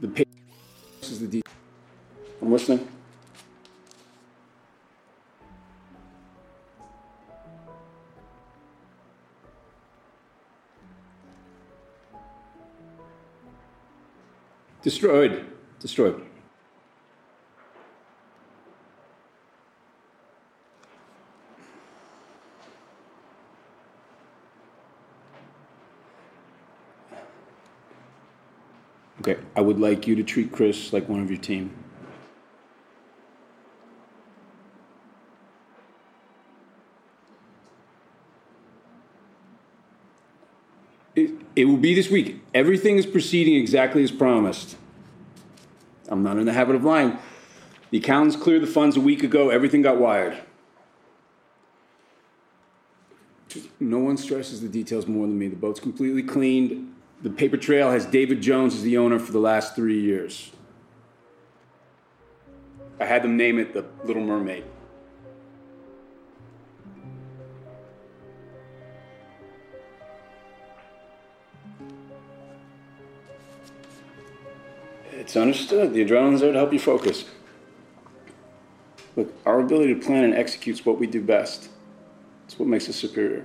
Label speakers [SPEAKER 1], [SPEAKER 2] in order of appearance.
[SPEAKER 1] The paper is the de- I'm listening. Destroyed. Destroyed. Okay, I would like you to treat Chris like one of your team. It, it will be this week. Everything is proceeding exactly as promised. I'm not in the habit of lying. The accountants cleared the funds a week ago. Everything got wired. No one stresses the details more than me. The boat's completely cleaned. The paper trail has David Jones as the owner for the last three years. I had them name it the Little Mermaid. It's understood. The adrenaline's there to help you focus. Look, our ability to plan and execute is what we do best. It's what makes us superior.